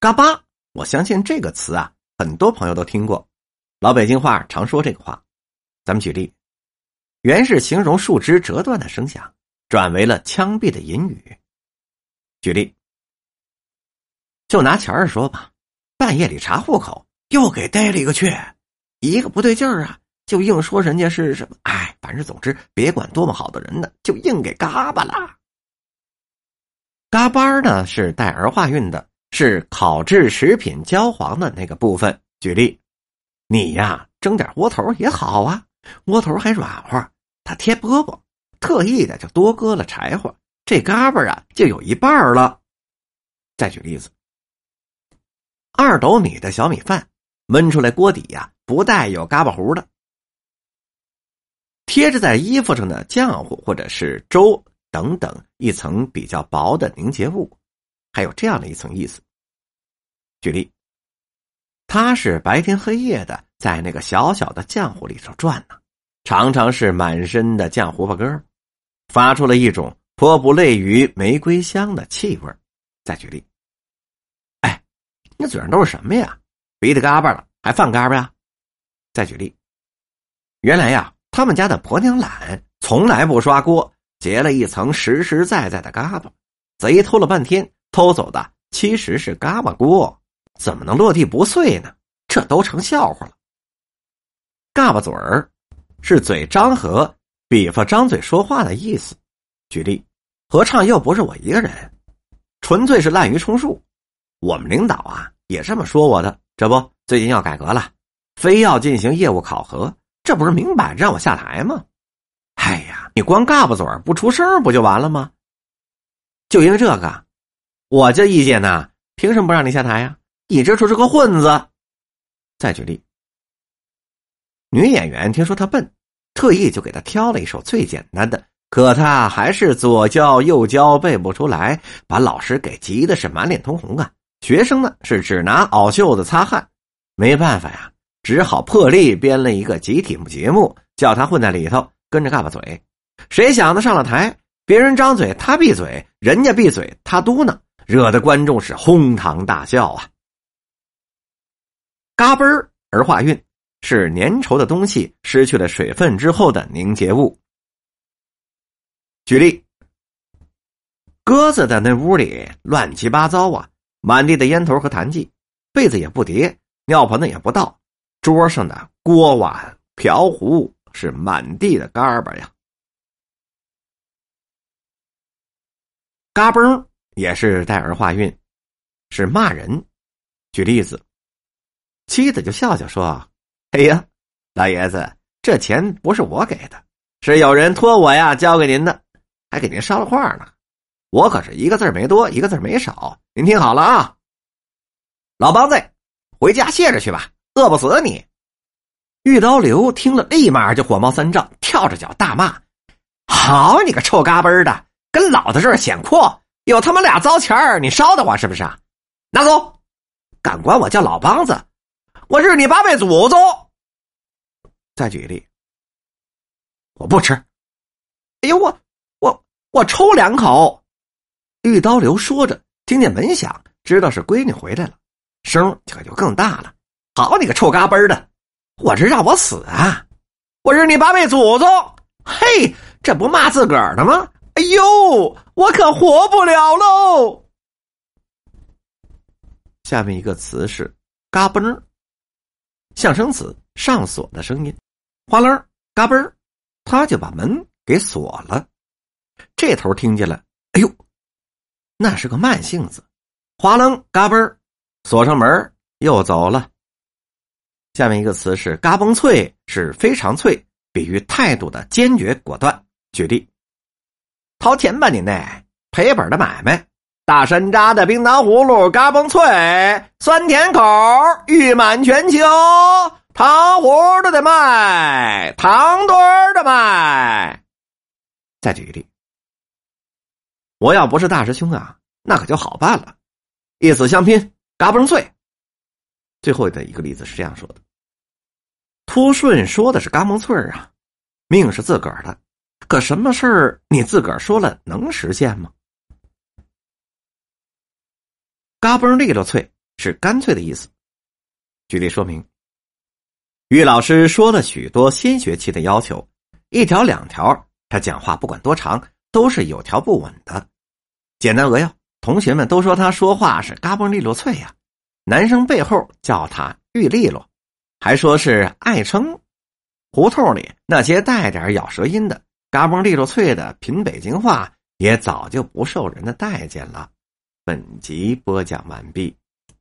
嘎巴，我相信这个词啊，很多朋友都听过。老北京话常说这个话。咱们举例，原是形容树枝折断的声响，转为了枪毙的隐语。举例，就拿钱儿说吧，半夜里查户口，又给逮了一个去，一个不对劲儿啊，就硬说人家是什么，哎，反正总之，别管多么好的人呢，就硬给嘎巴了。嘎巴呢是带儿化韵的，是烤制食品焦黄的那个部分。举例，你呀蒸点窝头也好啊，窝头还软和，它贴饽饽，特意的就多搁了柴火。这嘎巴啊，就有一半了。再举例子，二斗米的小米饭焖出来，锅底呀不带有嘎巴糊的。贴着在衣服上的浆糊或者是粥等等一层比较薄的凝结物，还有这样的一层意思。举例，他是白天黑夜的在那个小小的浆糊里头转呢，常常是满身的浆糊巴哥，发出了一种。颇不类于玫瑰香的气味再举例，哎，你嘴上都是什么呀？鼻子嘎巴了，还放嘎巴呀？再举例，原来呀，他们家的婆娘懒，从来不刷锅，结了一层实实在在的嘎巴，贼偷了半天，偷走的其实是嘎巴锅，怎么能落地不碎呢？这都成笑话了。嘎巴嘴儿，是嘴张合，比方张嘴说话的意思。举例。合唱又不是我一个人，纯粹是滥竽充数。我们领导啊也这么说我的。这不，最近要改革了，非要进行业务考核，这不是明摆着让我下台吗？哎呀，你光嘎巴嘴不出声不就完了吗？就因为这个，我这意见呢，凭什么不让你下台呀？你这就是个混子。再举例，女演员听说他笨，特意就给他挑了一首最简单的。可他还是左教右教背不出来，把老师给急的是满脸通红啊！学生呢是只拿袄袖子擦汗，没办法呀，只好破例编了一个集体节目，叫他混在里头跟着嘎巴嘴。谁想的上了台，别人张嘴他闭嘴，人家闭嘴他嘟囔，惹得观众是哄堂大笑啊！嘎嘣儿儿化韵是粘稠的东西失去了水分之后的凝结物。举例，鸽子的那屋里乱七八糟啊，满地的烟头和痰迹，被子也不叠，尿盆子也不倒，桌上的锅碗瓢壶是满地的嘎巴呀。嘎嘣儿也是带儿化韵，是骂人。举例子，妻子就笑笑说：“哎呀，老爷子，这钱不是我给的，是有人托我呀交给您的。”还给您捎了话呢，我可是一个字没多，一个字没少。您听好了啊，老梆子，回家歇着去吧，饿不死你。玉刀流听了，立马就火冒三丈，跳着脚大骂：“好你个臭嘎嘣的，跟老子这儿显阔，有他妈俩糟钱儿你烧得慌是不是？拿走！敢管我叫老梆子，我日你八辈祖宗！”再举例，我不吃。哎呦我。我我抽两口，玉刀流说着，听见门响，知道是闺女回来了，声可就更大了。好你个臭嘎嘣的，我这让我死啊！我日你八辈祖宗！嘿，这不骂自个儿的吗？哎呦，我可活不了喽！下面一个词是“嘎嘣”，象声词上锁的声音，哗楞嘎嘣他就把门给锁了。这头听见了，哎呦，那是个慢性子，哗楞嘎嘣锁上门又走了。下面一个词是“嘎嘣脆”，是非常脆，比喻态度的坚决果断。举例：掏钱吧，你那赔本的买卖，大山楂的冰糖葫芦嘎嘣脆，酸甜口誉满全球，糖葫芦的卖，糖墩儿的卖。再举一例。我要不是大师兄啊，那可就好办了，一死相拼，嘎嘣脆。最后的一个例子是这样说的：秃顺说的是嘎嘣脆啊，命是自个儿的，可什么事儿你自个儿说了能实现吗？嘎嘣利落脆是干脆的意思。举例说明，玉老师说了许多新学期的要求，一条两条，他讲话不管多长都是有条不紊的。简单扼要，同学们都说他说话是嘎嘣利落脆呀。男生背后叫他玉利落，还说是爱称。胡同里那些带点咬舌音的嘎嘣利落脆的品北京话，也早就不受人的待见了。本集播讲完毕。